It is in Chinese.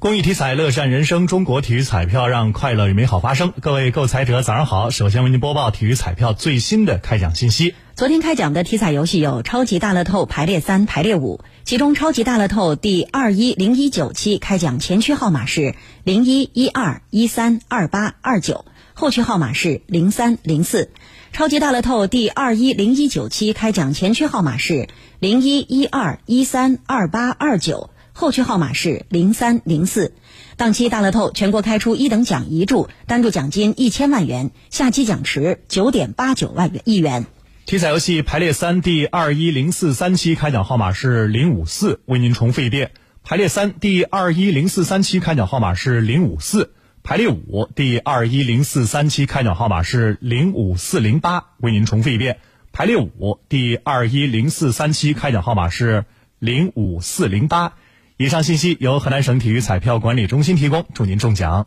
公益体彩，乐善人生。中国体育彩票让快乐与美好发生。各位购彩者，早上好！首先为您播报体育彩票最新的开奖信息。昨天开奖的体彩游戏有超级大乐透排列三、排列五，其中超级大乐透第二一零一九期开奖前区号码是零一一二一三二八二九，后区号码是零三零四。超级大乐透第二一零一九期开奖前区号码是零一一二一三二八二九。后区号码是零三零四，当期大乐透全国开出一等奖一注，单注奖金一千万元，下期奖池九点八九万元亿元。体彩游戏排列三第二一零四三期开奖号码是零五四，为您重复一遍。排列三第二一零四三期开奖号码是零五四，排列五第二一零四三期开奖号码是零五四零八，为您重复一遍。排列五第二一零四三期开奖号码是零五四零八。以上信息由河南省体育彩票管理中心提供，祝您中奖。